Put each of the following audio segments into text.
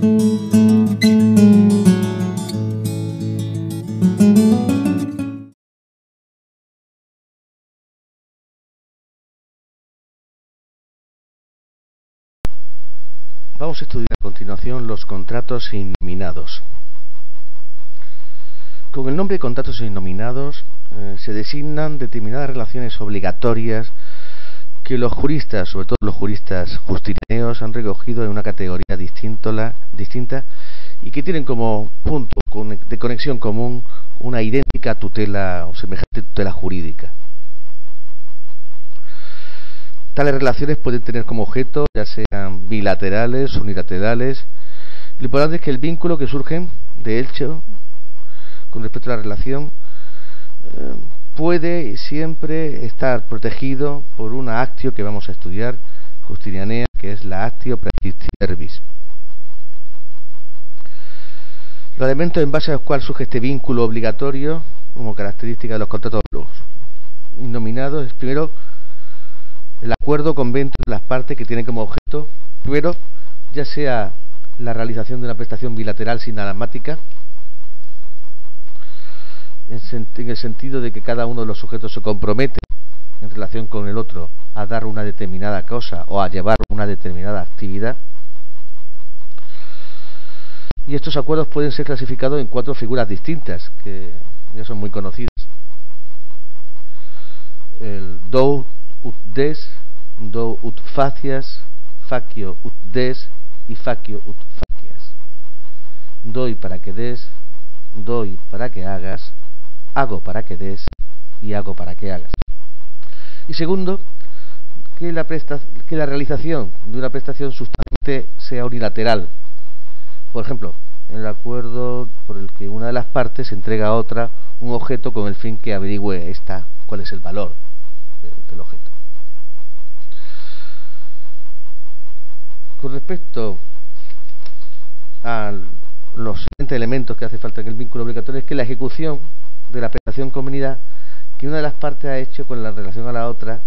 Vamos a estudiar a continuación los contratos innominados. Con el nombre de contratos innominados eh, se designan determinadas relaciones obligatorias que los juristas, sobre todo los juristas justinianeos, han recogido en una categoría distinta y que tienen como punto de conexión común una idéntica tutela o semejante tutela jurídica. Tales relaciones pueden tener como objeto, ya sean bilaterales, unilaterales. Lo importante es que el vínculo que surge de hecho con respecto a la relación eh, puede siempre estar protegido por una actio que vamos a estudiar, Justinianea, que es la actio praexisti verbis. Los elementos en base a los cuales surge este vínculo obligatorio, como característica de los contratos nominados, es primero el acuerdo convento de las partes que tienen como objeto, primero, ya sea la realización de una prestación bilateral sin sinalamática, en el sentido de que cada uno de los sujetos se compromete en relación con el otro a dar una determinada cosa o a llevar una determinada actividad. Y estos acuerdos pueden ser clasificados en cuatro figuras distintas, que ya son muy conocidas. El do ut des, do ut facias, facio ut des y facio ut facias. Doy para que des, doy para que hagas, hago para que des y hago para que hagas. Y segundo, que la, que la realización de una prestación sustantivamente sea unilateral. Por ejemplo, el acuerdo por el que una de las partes entrega a otra un objeto con el fin que averigüe esta cuál es el valor del objeto. Con respecto a los siguientes elementos que hace falta en el vínculo obligatorio es que la ejecución de la prestación convenida que una de las partes ha hecho con la relación a la otra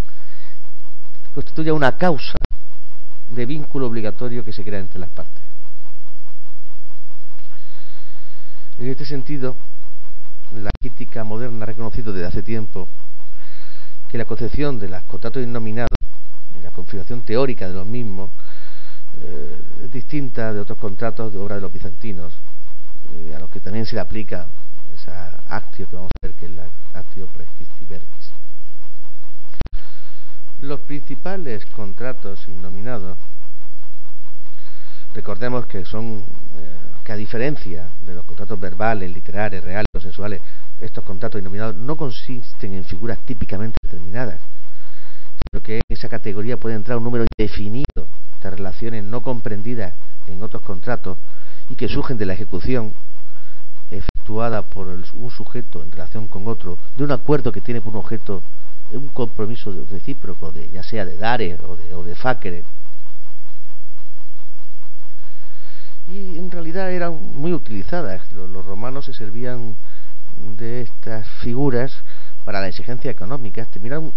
constituya una causa de vínculo obligatorio que se crea entre las partes. En este sentido, la crítica moderna ha reconocido desde hace tiempo que la concepción de los contratos innominados y la configuración teórica de los mismos eh, es distinta de otros contratos de obra de los bizantinos, eh, a los que también se le aplica actio que vamos a ver que es la actio praexisti verbis. Los principales contratos innominados, recordemos que son, eh, que a diferencia de los contratos verbales, literarios, reales o sexuales, estos contratos innominados no consisten en figuras típicamente determinadas, sino que en esa categoría puede entrar un número indefinido de relaciones no comprendidas en otros contratos y que surgen de la ejecución efectuada por un sujeto en relación con otro, de un acuerdo que tiene por un objeto un compromiso recíproco, de, ya sea de dare o de, o de facere. Y en realidad eran muy utilizadas. Los, romanos se servían de estas figuras para la exigencia económica. Terminaron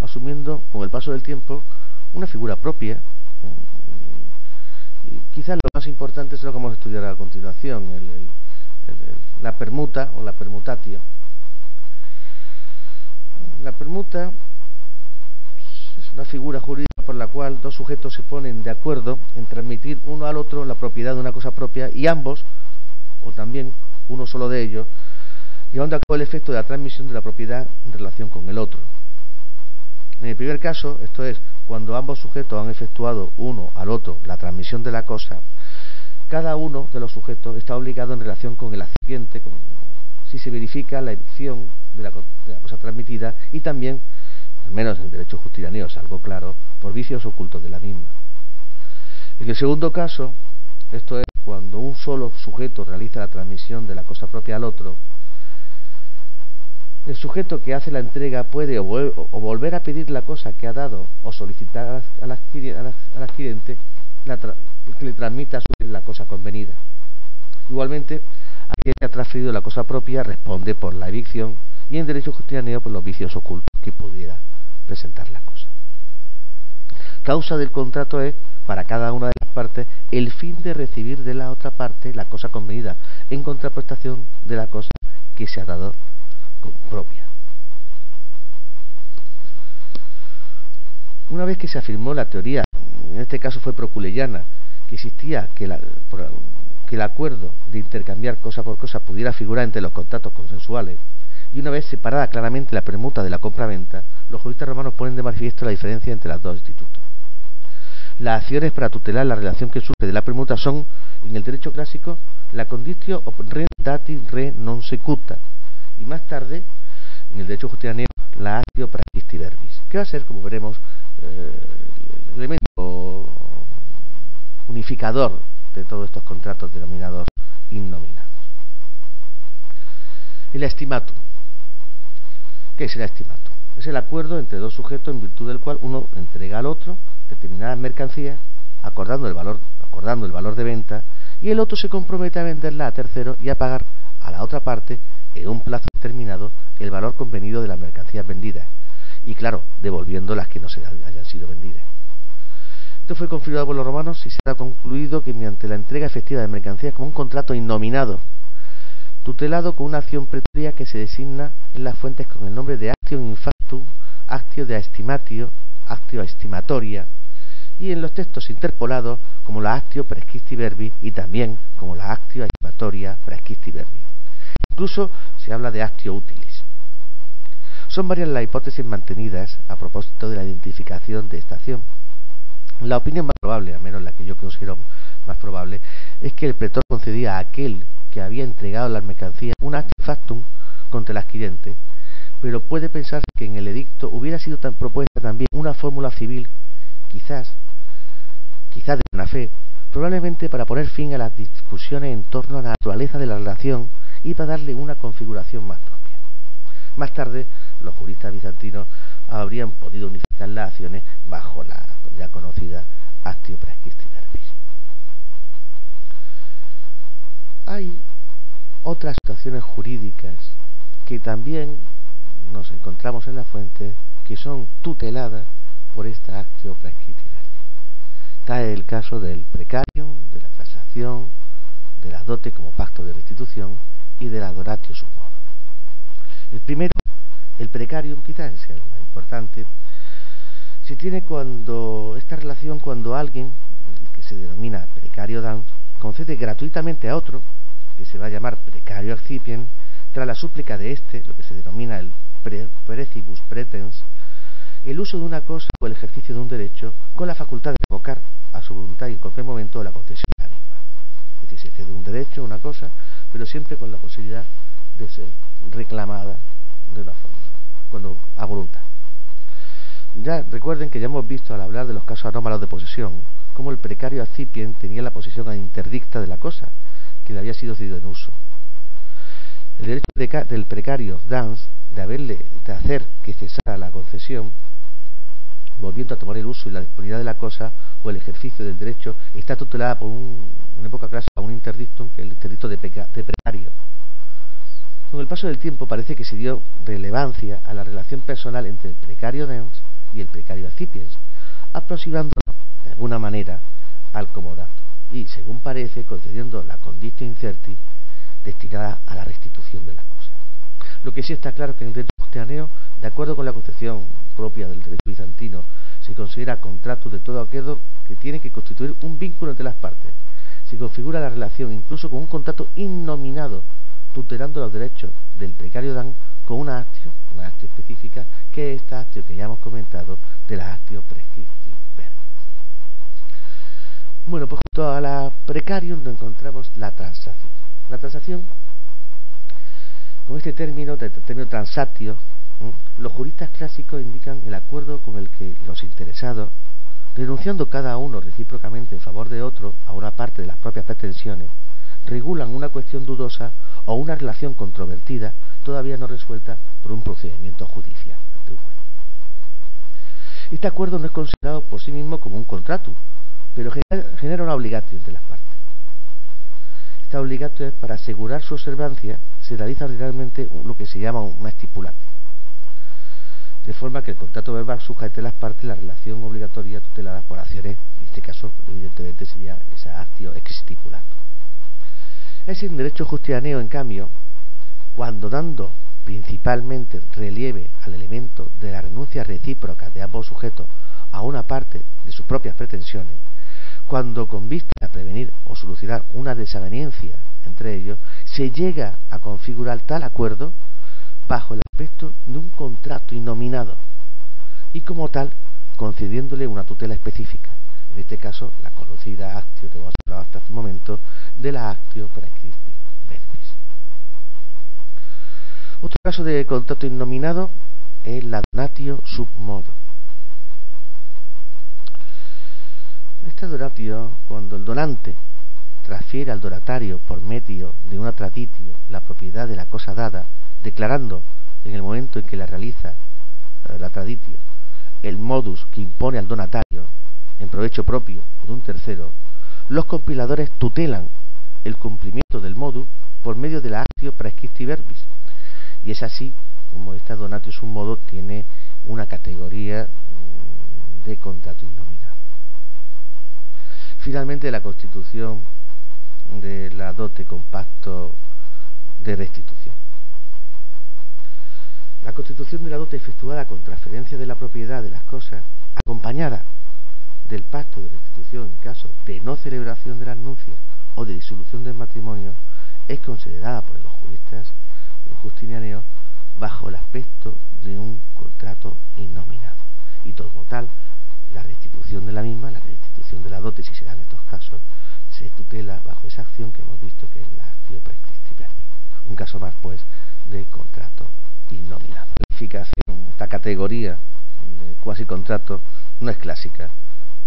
asumiendo con el paso del tiempo una figura propia. Y quizás lo más importante es lo que vamos a estudiar a continuación, el la permuta o la permutatio. La permuta es una figura jurídica por la cual dos sujetos se ponen de acuerdo en transmitir uno al otro la propiedad de una cosa propia y ambos, o también uno solo de ellos, llevando a cabo el efecto de la transmisión de la propiedad en relación con el otro. En el primer caso, esto es, cuando ambos sujetos han efectuado uno al otro la transmisión de la cosa, cada uno de los sujetos está obligado en relación con el accidente, si se verifica la edición de la, cosa transmitida y también, al menos en el derecho justiniano, algo claro, por vicios ocultos de la misma. En el segundo caso, esto es cuando un solo sujeto realiza la transmisión de la cosa propia al otro, el sujeto que hace la entrega puede o, volver a pedir la cosa que ha dado o solicitar al, adquirente que le transmita a su vez la cosa convenida. Igualmente, aquel que ha transferido la cosa propia responde por la evicción y en derecho justiniano por los vicios ocultos que pudiera presentar la cosa. Causa del contrato es para cada una de las partes el fin de recibir de la otra parte la cosa convenida, en contraprestación de la cosa que se ha dado propia. Una vez que se afirmó la teoría, en este caso fue proculeyana, que existía que, que el acuerdo de intercambiar cosa por cosa pudiera figurar entre los contratos consensuales, y una vez separada claramente la permuta de la compra-venta, los juristas romanos ponen de manifiesto la diferencia entre los dos institutos. Las acciones para tutelar la relación que surge de la permuta son, en el derecho clásico, la conditio ob re dati re non secuta, y más tarde, en el derecho justiniano, la actio praxisti verbis, que va a ser, como veremos, eh, el elemento de todos estos contratos denominados innominados. El estimatum. ¿Qué es el estimatum? Es el acuerdo entre dos sujetos en virtud del cual uno entrega al otro determinadas mercancías acordando el valor, acordando el valor de venta y el otro se compromete a venderla a tercero y a pagar a la otra parte en un plazo determinado el valor convenido de las mercancías vendidas y claro, devolviendo las que no se hayan sido vendidas. Esto fue confirmado por los romanos y se ha concluido que mediante la entrega efectiva de mercancías como un contrato innominado, tutelado con una acción pretoria que se designa en las fuentes con el nombre de actio infactum, actio de estimatio, actio estimatoria, y en los textos interpolados como la actio prescripti verbi y también como la actio estimatoria prescripti verbi. Incluso se habla de actio utilis. Son varias las hipótesis mantenidas a propósito de la identificación de esta acción. La opinión más probable, al menos la que yo considero más probable, es que el pretor concedía a aquel que había entregado las mercancías un factum contra el adquirente, pero puede pensarse que en el edicto hubiera sido tan propuesta también una fórmula civil, quizás, quizás de buena fe, probablemente para poner fin a las discusiones en torno a la naturaleza de la relación y para darle una configuración más propia. Más tarde, los juristas bizantinos habrían podido unificar las acciones bajo la ya conocida actio praescripti verbis. Hay otras situaciones jurídicas que también nos encontramos en la fuente que son tuteladas por esta actio verbis. Está el caso del precarium, de la transacción, de la dote como pacto de restitución y de la adoratio sub El primero, el precarium, quizás sea el más importante, se tiene cuando esta relación cuando alguien, que se denomina precario dance, concede gratuitamente a otro, que se va a llamar precario accipien, tras la súplica de éste, lo que se denomina el precibus pretens, el uso de una cosa o el ejercicio de un derecho con la facultad de revocar a su voluntad y en cualquier momento la concesión de la misma. Es decir, se cede un derecho, una cosa, pero siempre con la posibilidad de ser reclamada de una forma, cuando a voluntad. Ya recuerden que ya hemos visto al hablar de los casos anómalos de posesión, cómo el precario accipien tenía la posesión interdicta de la cosa, que le había sido cedido en uso. El derecho del precario Dance de haberle de hacer que cesara la concesión, volviendo a tomar el uso y la disponibilidad de la cosa o el ejercicio del derecho, está tutelada por un, en época clásica un interdictum, el interdicto de, de precario. Con el paso del tiempo parece que se dio relevancia a la relación personal entre el precario Dance y el precario acipiens, aproximándolo de alguna manera al comodato y, según parece, concediendo la conditio incerti destinada a la restitución de la cosa. Lo que sí está claro es que en el derecho justianeo, de acuerdo con la concepción propia del derecho bizantino, se considera contrato de todo aquello que tiene que constituir un vínculo entre las partes. Se configura la relación incluso con un contrato innominado, tutelando los derechos del precario dan con una actio, una actio específica, que es esta actio que ya hemos comentado de la actio prescripti verbis. Bueno, pues junto a la precarium encontramos la transacción. La transacción, con este término, término transactio, los juristas clásicos indican el acuerdo con el que los interesados, renunciando cada uno recíprocamente en favor de otro a una parte de las propias pretensiones, regulan una cuestión dudosa o una relación controvertida todavía no resuelta por un procedimiento judicial ante un juez. Este acuerdo no es considerado por sí mismo como un contrato, pero genera una obligación entre las partes. Esta obligación es para asegurar su observancia se realiza realmente lo que se llama una estipulación. de forma que el contrato verbal sujete las partes la relación obligatoria tutelada por acciones, en este caso, evidentemente, sería esa acción estipulado. Es en derecho justianeo, en cambio, cuando dando principalmente relieve al elemento de la renuncia recíproca de ambos sujetos a una parte de sus propias pretensiones, cuando con vista a prevenir o solucionar una desaveniencia entre ellos, se llega a configurar tal acuerdo bajo el aspecto de un contrato innominado y como tal concediéndole una tutela específica, en este caso la conocida actio que hemos hablado hasta este momento de la actio praescripti verbis. Otro caso de contrato innominado es la donatio sub modo. Este donatio, cuando el donante transfiere al donatario por medio de una traditio la propiedad de la cosa dada, declarando en el momento en que la realiza eh, la traditio el modus que impone al donatario en provecho propio o de un tercero, los compiladores tutelan el cumplimiento del modus por medio de la actio praescripti verbis. Y es así como esta donatio sum modo tiene una categoría mm, de contrato innominado. Finalmente, la constitución de la dote compacto de restitución. La constitución de la dote efectuada con transferencia de la propiedad de las cosas, acompañada del pacto de restitución en caso de no celebración de la anuncia o de disolución del matrimonio, es considerada por los juristas justinianeos bajo el aspecto de un contrato innominado. Y como tal, la restitución de la misma, la restitución de la dote, si se dan estos casos, se tutela bajo esa acción que hemos visto que es la verbi. Un caso más, pues, de contrato innominado. La esta categoría de cuasi contrato, no es clásica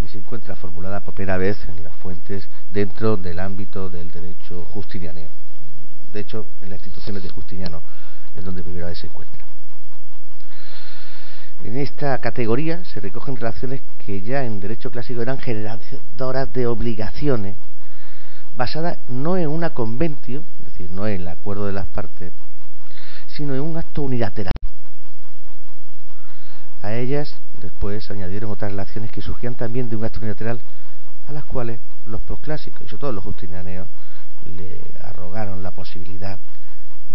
y se encuentra formulada por primera vez en las fuentes dentro del ámbito del derecho justiniano. De hecho, en las instituciones de Justiniano es donde primera vez se encuentra. En esta categoría se recogen relaciones que ya en derecho clásico eran generadoras de obligaciones basadas no en una conventio, es decir, no en el acuerdo de las partes, sino en un acto unilateral. A ellas después añadieron otras relaciones que surgían también de un acto unilateral a las cuales los prosclásicos y sobre todo los justinianeos le arrogaron la posibilidad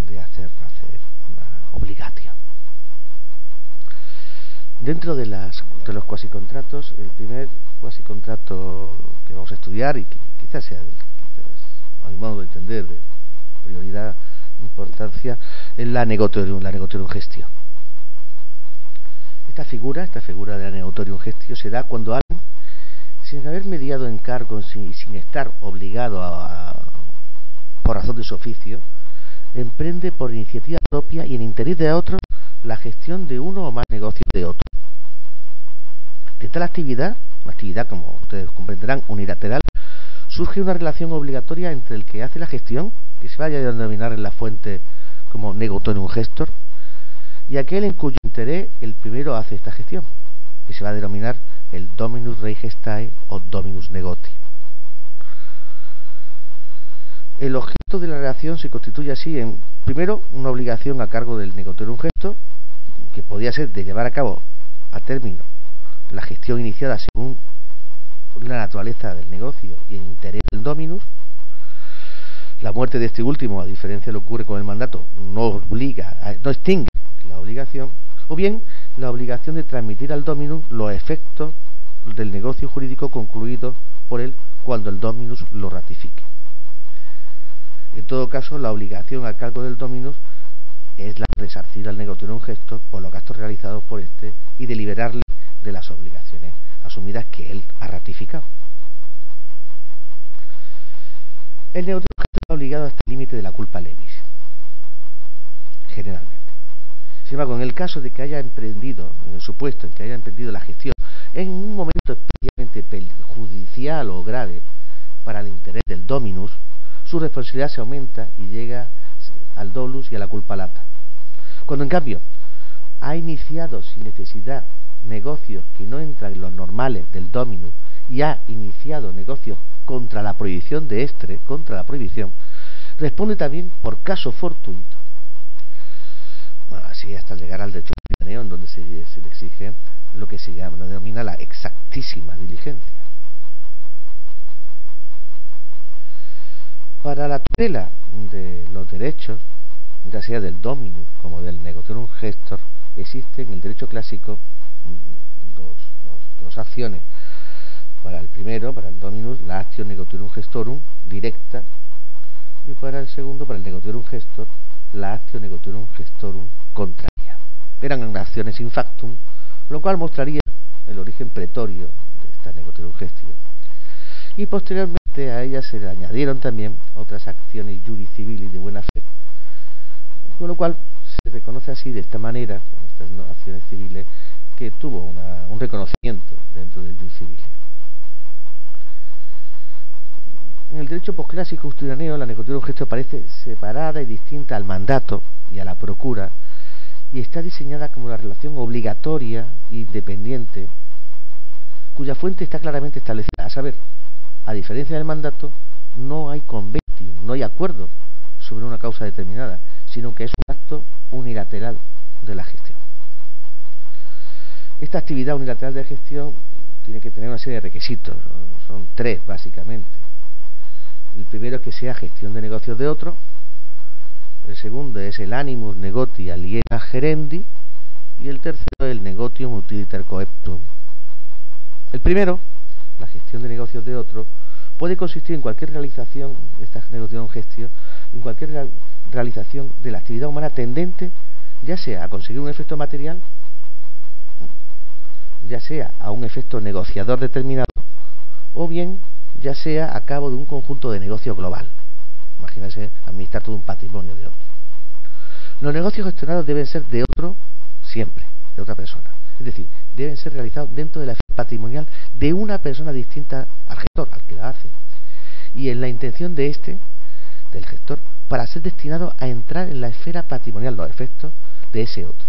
de hacer nacer una obligación. Dentro de, las, de los cuasicontratos, el primer cuasicontrato que vamos a estudiar y que quizás sea el, a mi modo de entender de prioridad importancia es la negotorium, la negotorium gestio. Esta figura, esta figura de la negotorium gestio se da cuando alguien, sin haber mediado encargos y sin estar obligado a, por razón de su oficio, emprende por iniciativa propia y en interés de otros la gestión de uno o más negocios de otro. De tal actividad, una actividad como ustedes comprenderán unilateral, surge una relación obligatoria entre el que hace la gestión, que se vaya a denominar en la fuente como negotorium gestor, y aquel en cuyo interés el primero hace esta gestión, que se va a denominar el dominus rei gestae o dominus negoti. El objeto de la relación se constituye así en, primero, una obligación a cargo del negotorium gestor, que podía ser de llevar a cabo a término la gestión iniciada según la naturaleza del negocio y el interés del dominus. La muerte de este último, a diferencia de lo que ocurre con el mandato, no obliga, no extingue o bien la obligación de transmitir al dominus los efectos del negocio jurídico concluido por él cuando el dominus lo ratifique. En todo caso, la obligación a cargo del dominus es la de resarcir al negocio un gesto por los gastos realizados por éste y de liberarle de las obligaciones asumidas que él ha ratificado. El gesto está obligado hasta el límite de la culpa levis, generalmente. Sin embargo, en el caso de que haya emprendido, en el supuesto en que haya emprendido la gestión en un momento especialmente judicial o grave para el interés del dominus, su responsabilidad se aumenta y llega al dolus y a la culpa lata. Cuando en cambio ha iniciado sin necesidad negocios que no entran en los normales del dominus y ha iniciado negocios contra la prohibición de este, contra la prohibición, responde también por caso fortuito. Así hasta llegar al derecho en donde se, se, le exige lo que se llama, denomina la exactísima diligencia. Para la tutela de los derechos, ya sea del dominus como del negotium gestor, existe en el derecho clásico mm, dos, dos, acciones. Para el primero, para el dominus, la acción negotium gestorum directa y para el segundo, para el negotium gestor, la acción negotium gestorum contraria. Eran acciones in factum, lo cual mostraría el origen pretorio de esta negotium gestio. Y posteriormente a ellas se le añadieron también otras acciones juricivili de buena fe, con lo cual se reconoce así de esta manera, con estas acciones civiles, que tuvo un reconocimiento dentro del jus civile. En el derecho posclásico usturaneo la negotiación gesto aparece separada y distinta al mandato y a la procura y está diseñada como una relación obligatoria e independiente cuya fuente está claramente establecida, a saber, a diferencia del mandato, no hay conventium, no hay acuerdo sobre una causa determinada, sino que es un acto unilateral de la gestión. Esta actividad unilateral de gestión tiene que tener una serie de requisitos, son tres básicamente. El primero es que sea gestión de negocios de otro, el segundo es el animus negoti aliena gerendi y el tercero el negotium utiliter coeptum. El primero, la gestión de negocios de otro, puede consistir en cualquier realización, esta negociación gestión, en cualquier realización de la actividad humana tendente, ya sea a conseguir un efecto material, ya sea a un efecto negociador determinado, o bien ya sea a cabo de un conjunto de negocio global. Imagínense administrar todo un patrimonio de otro. Los negocios gestionados deben ser de otro siempre, de otra persona. Es decir, deben ser realizados dentro de la esfera patrimonial de una persona distinta al gestor, al que la hace. Y en la intención de este, del gestor, para ser destinado a entrar en la esfera patrimonial, los efectos de ese otro.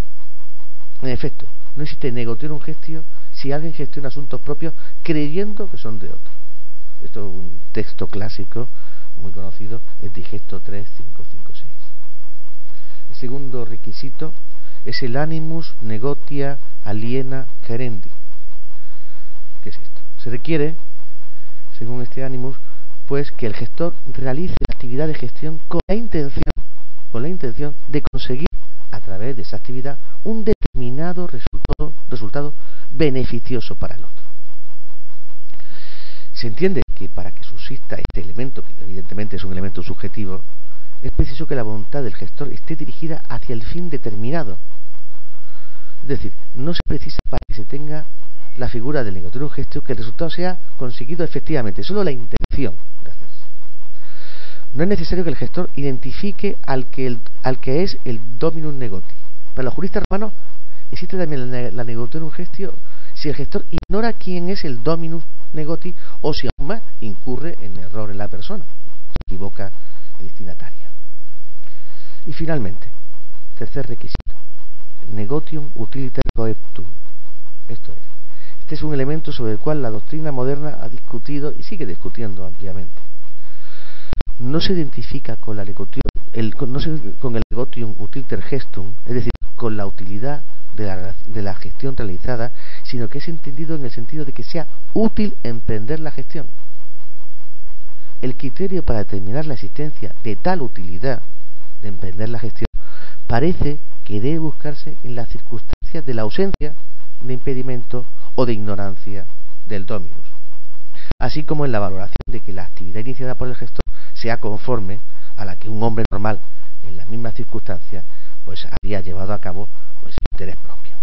En efecto, no existe un gestio si alguien gestiona asuntos propios creyendo que son de otro. Esto es un texto clásico muy conocido, es Digesto 3556. El segundo requisito es el animus negotia aliena gerendi. ¿Qué es esto? Se requiere, según este animus, pues que el gestor realice la actividad de gestión con la intención, con la intención de conseguir a través de esa actividad un determinado resultado, resultado beneficioso para el otro. Se entiende que para que subsista este elemento, que evidentemente es un elemento subjetivo, es preciso que la voluntad del gestor esté dirigida hacia el fin determinado. Es decir, no se precisa para que se tenga la figura del negativo gesto que el resultado sea conseguido efectivamente, solo la intención hacerse. No es necesario que el gestor identifique al que, al que es el dominum negoti. Para los juristas romanos existe también la, la negativo gestio si el gestor ignora quién es el dominum negoti o si aún más incurre en error en la persona, se equivoca el destinatario. Y finalmente, tercer requisito, negotium utiliter coeptum. Esto es, este es un elemento sobre el cual la doctrina moderna ha discutido y sigue discutiendo ampliamente. No se identifica con la el, no con el negotium utiliter gestum, es decir, con la utilidad de la, gestión realizada, sino que es entendido en el sentido de que sea útil emprender la gestión. El criterio para determinar la existencia de tal utilidad de emprender la gestión parece que debe buscarse en las circunstancias de la ausencia de impedimento o de ignorancia del dominus, así como en la valoración de que la actividad iniciada por el gestor sea conforme a la que un hombre normal en las mismas circunstancias pues había llevado a cabo pues interés propio.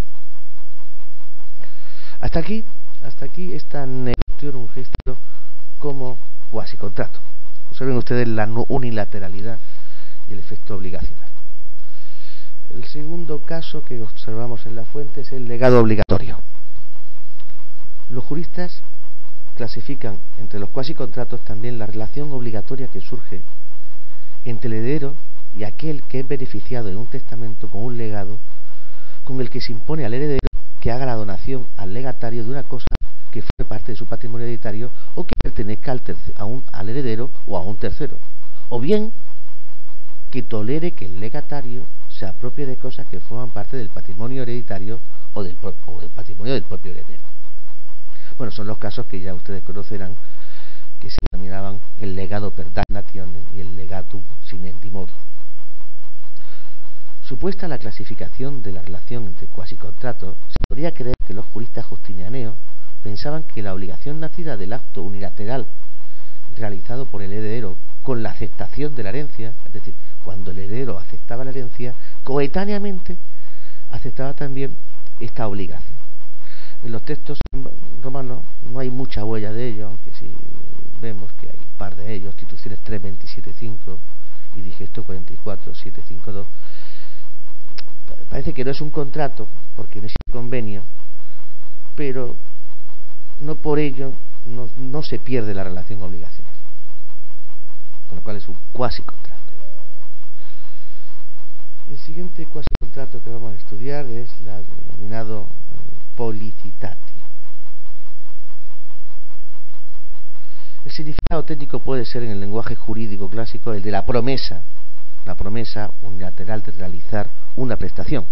Hasta aquí, hasta aquí esta negociación un gesto como cuasi contrato. Observen ustedes la unilateralidad y el efecto obligacional. El segundo caso que observamos en la fuente es el legado obligatorio. Los juristas clasifican entre los cuasi contratos también la relación obligatoria que surge entre el heredero y aquel que es beneficiado en un testamento con un legado con el que se impone al heredero que haga la donación al legatario de una cosa que fue parte de su patrimonio hereditario o que pertenezca al, a un, al heredero o a un tercero. O bien que tolere que el legatario se apropie de cosas que forman parte del patrimonio hereditario o del, patrimonio del propio heredero. Bueno, son los casos que ya ustedes conocerán que se denominaban el legado per y el legatum modo. Supuesta la clasificación de la relación entre cuasi-contratos, se podría creer que los juristas justinianeos pensaban que la obligación nacida del acto unilateral realizado por el heredero con la aceptación de la herencia, es decir, cuando el heredero aceptaba la herencia, coetáneamente aceptaba también esta obligación. En los textos romanos no hay mucha huella de ello, aunque sí vemos que hay un par de ellos, instituciones 327.5 y digesto 44.752. Que no es un contrato, porque no es un convenio, pero no por ello no, no se pierde la relación obligacional con lo cual es un cuasi contrato. El siguiente cuasi contrato que vamos a estudiar es el denominado eh, policitatio. El significado técnico puede ser en el lenguaje jurídico clásico el de la promesa, la promesa unilateral de realizar una prestación,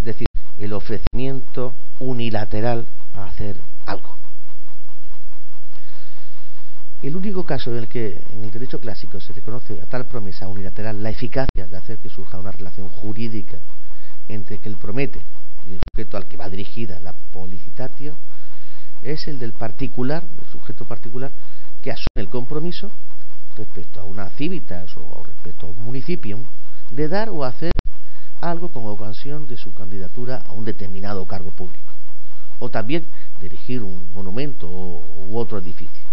es decir, el ofrecimiento unilateral a hacer algo. El único caso en el que en el derecho clásico se reconoce a tal promesa unilateral la eficacia de hacer que surja una relación jurídica entre que el promete y el sujeto al que va dirigida la policitatio es el del particular, el sujeto particular, que asume el compromiso respecto a una civitas o respecto a un municipio de dar o hacer algo con ocasión de su candidatura a un determinado cargo público o también dirigir un monumento u otro edificio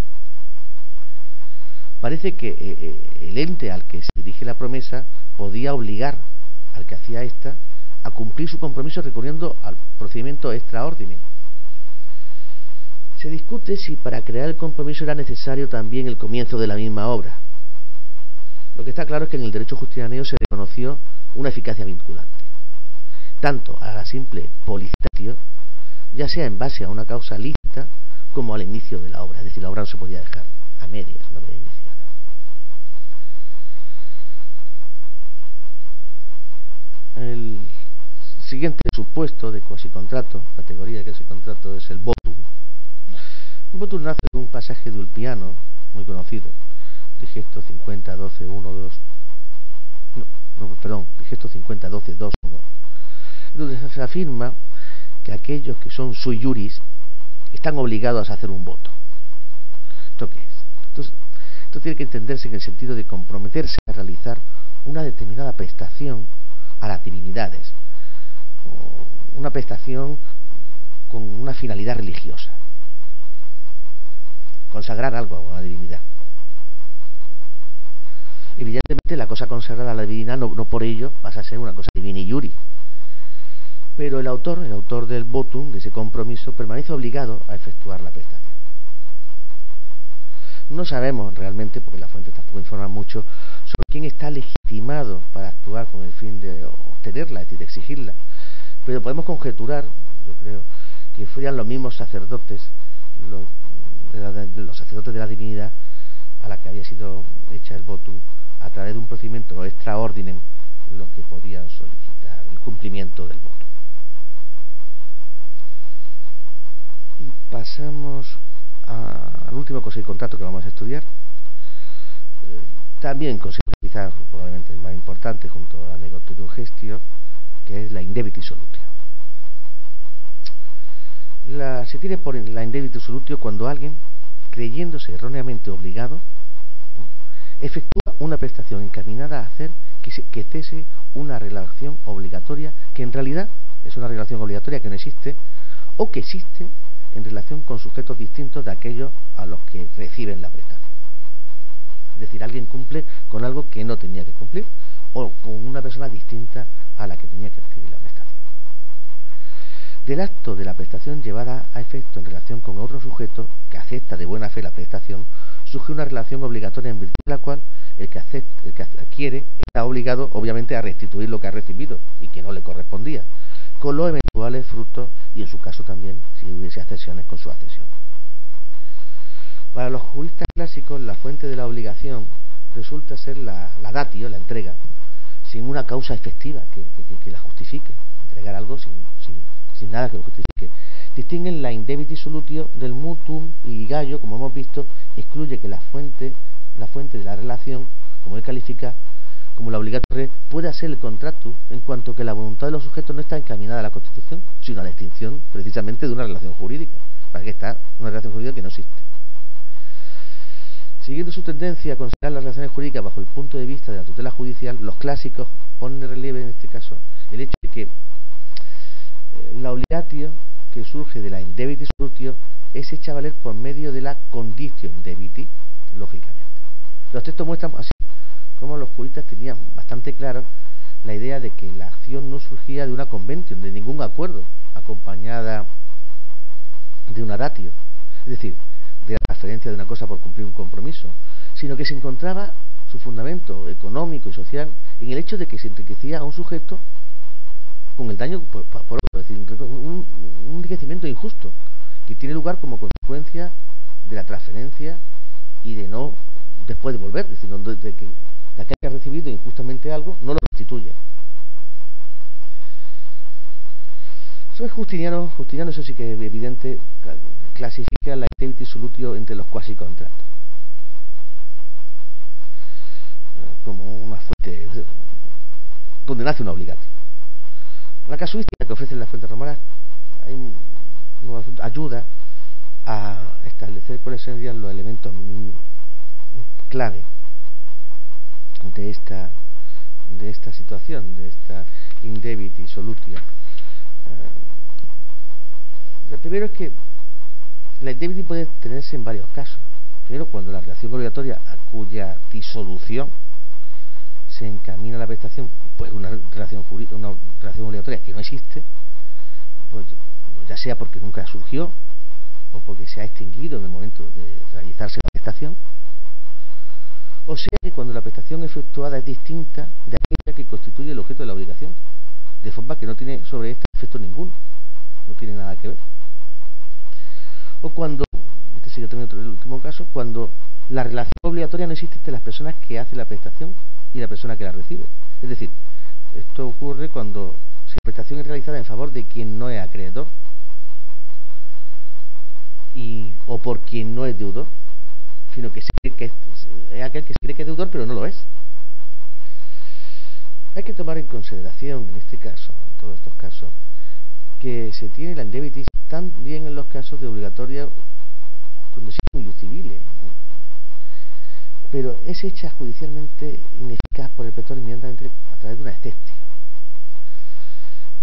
parece que eh, eh, el ente al que se dirige la promesa podía obligar al que hacía esta a cumplir su compromiso recurriendo al procedimiento extraordinario. Se discute si para crear el compromiso era necesario también el comienzo de la misma obra. Lo que está claro es que en el derecho justiniano se reconoció una eficacia vinculante, tanto a la simple policitación, ya sea en base a una causa lícita, como al inicio de la obra, es decir, la obra no se podía dejar a medias, una media El siguiente supuesto de contrato, categoría de contrato, es el votum. Votum nace de un pasaje de Ulpiano, muy conocido, digesto 50, 12, 1, 2. No, perdón, digesto 50, 12, 2, 1. Donde se afirma que aquellos que son sui juris están obligados a hacer un voto. ¿Esto qué es? esto tiene que entenderse en el sentido de comprometerse a realizar una determinada prestación a las divinidades, una prestación con una finalidad religiosa, consagrar algo a una divinidad. Evidentemente la cosa consagrada a la divinidad no, por ello pasa a ser una cosa divina y yuri. Pero el autor, el autor del votum, de ese compromiso, permanece obligado a efectuar la prestación. No sabemos realmente, porque la fuente tampoco informa mucho, sobre quién está legitimado para actuar con el fin de obtenerla, es decir, de exigirla. Pero podemos conjeturar, yo creo, que fueran los mismos sacerdotes, los, los sacerdotes de la divinidad, a la que había sido hecha el votum, a través de un procedimiento extraordinario, los que podían solicitar el cumplimiento del voto. Y pasamos al último cosa y contrato que vamos a estudiar. Eh, también quizás probablemente el más importante junto a la negotiación gestio, que es la indebiti solutio. La, se tiene por la indebiti solutio cuando alguien, creyéndose erróneamente obligado, efectúa una prestación encaminada a hacer que, que cese una relación obligatoria que en realidad es una relación obligatoria que no existe o que existe en relación con sujetos distintos de aquellos a los que reciben la prestación. Es decir, alguien cumple con algo que no tenía que cumplir o con una persona distinta a la que tenía que recibir la prestación. Del acto de la prestación llevada a efecto en relación con otro sujeto que acepta de buena fe la prestación, surge una relación obligatoria en virtud de la cual el que, el que adquiere está obligado obviamente a restituir lo que ha recibido y que no le correspondía, con los eventuales frutos y en su caso también si hubiese accesiones con su accesión. Para los juristas clásicos, la fuente de la obligación resulta ser la, datio, la entrega, sin una causa efectiva que, la justifique, entregar algo sin, nada que lo justifique. Distinguen la indebiti solutio del mutuum y Gallo, como hemos visto, excluye que la fuente, la fuente de la relación, como él califica, como la obligatoria, puede ser el contrato en cuanto que la voluntad de los sujetos no está encaminada a la Constitución, sino a la extinción precisamente de una relación jurídica, para que está una relación jurídica que no existe. Siguiendo su tendencia a considerar las relaciones jurídicas bajo el punto de vista de la tutela judicial, los clásicos ponen de relieve en este caso el hecho de que la obligatio que surge de la indebiti solutio es hecha valer por medio de la condicio indebiti, lógicamente. Los textos muestran así cómo los juristas tenían bastante claro la idea de que la acción no surgía de una convención, de ningún acuerdo, acompañada de una datio. Es decir, de la transferencia de una cosa por cumplir un compromiso, sino que se encontraba su fundamento económico y social en el hecho de que se enriquecía a un sujeto con el daño por, otro, es decir, un, enriquecimiento injusto que tiene lugar como consecuencia de la transferencia y de no después devolver, es decir, de, que de que ha recibido injustamente algo no lo restituye. Eso es Justiniano, Justiniano eso sí que es evidente, clasifica la activity solutio entre los cuasi contratos. Eh, como una fuente donde nace una obligación. La casuística que ofrece la fuente romana nos ayuda a establecer cuáles serían los elementos clave de esta de esta situación, de esta indebiti solutio. Eh, lo primero es que la indemnity puede tenerse en varios casos. Primero, cuando la relación obligatoria a cuya disolución se encamina la prestación, pues una relación, una relación obligatoria que no existe, pues, ya sea porque nunca surgió o porque se ha extinguido en el momento de realizarse la prestación, o sea que cuando la prestación efectuada es distinta de aquella que constituye el objeto de la obligación, de forma que no tiene sobre este efecto ninguno, no tiene nada que ver. O cuando, este sigue también otro, el último caso, cuando la relación obligatoria no existe entre las personas que hacen la prestación y la persona que la recibe. Es decir, esto ocurre cuando si la prestación es realizada en favor de quien no es acreedor y, o por quien no es deudor, sino que, que es aquel que se cree que es deudor pero no lo es. Hay que tomar en consideración en este caso, en todos estos casos, que se tiene la indemnitis también en los casos de obligatoria condición civil, pero es hecha judicialmente ineficaz por el petor inmediatamente a través de una excepción.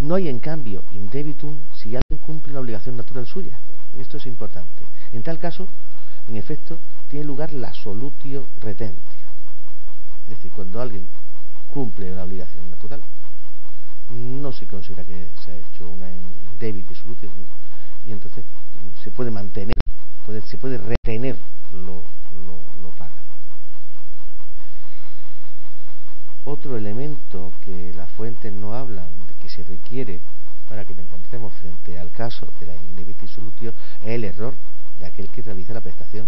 No hay, en cambio, indebitum si alguien cumple una obligación natural suya. Esto es importante. En tal caso, en efecto, tiene lugar la solutio retentio. Es decir, cuando alguien cumple una obligación natural, no se considera que se ha hecho una indebiti solutio, y entonces se puede mantener, se puede retener lo, lo, paga. Otro elemento que las fuentes no hablan de que se requiere para que nos encontremos frente al caso de la indebiti solutio es el error de aquel que realiza la prestación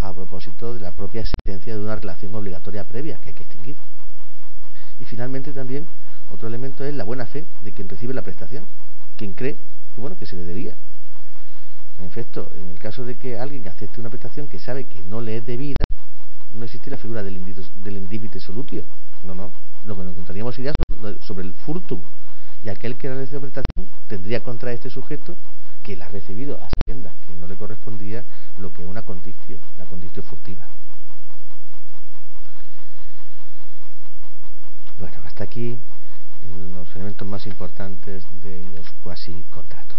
a propósito de la propia existencia de una relación obligatoria previa que hay que extinguir. Y finalmente también otro elemento es la buena fe de quien recibe la prestación, quien cree que bueno que se le debía. En efecto, en el caso de que alguien acepte una prestación que sabe que no le es debida, no existe la figura del, indíbite solutio. No, no. Lo que nos encontraríamos sería sobre el furtum. Y aquel que realiza la prestación tendría contra este sujeto que la ha recibido a sabiendas que no le correspondía lo que es una condición, la condición furtiva. Bueno, hasta aquí los elementos más importantes de los cuasi contratos.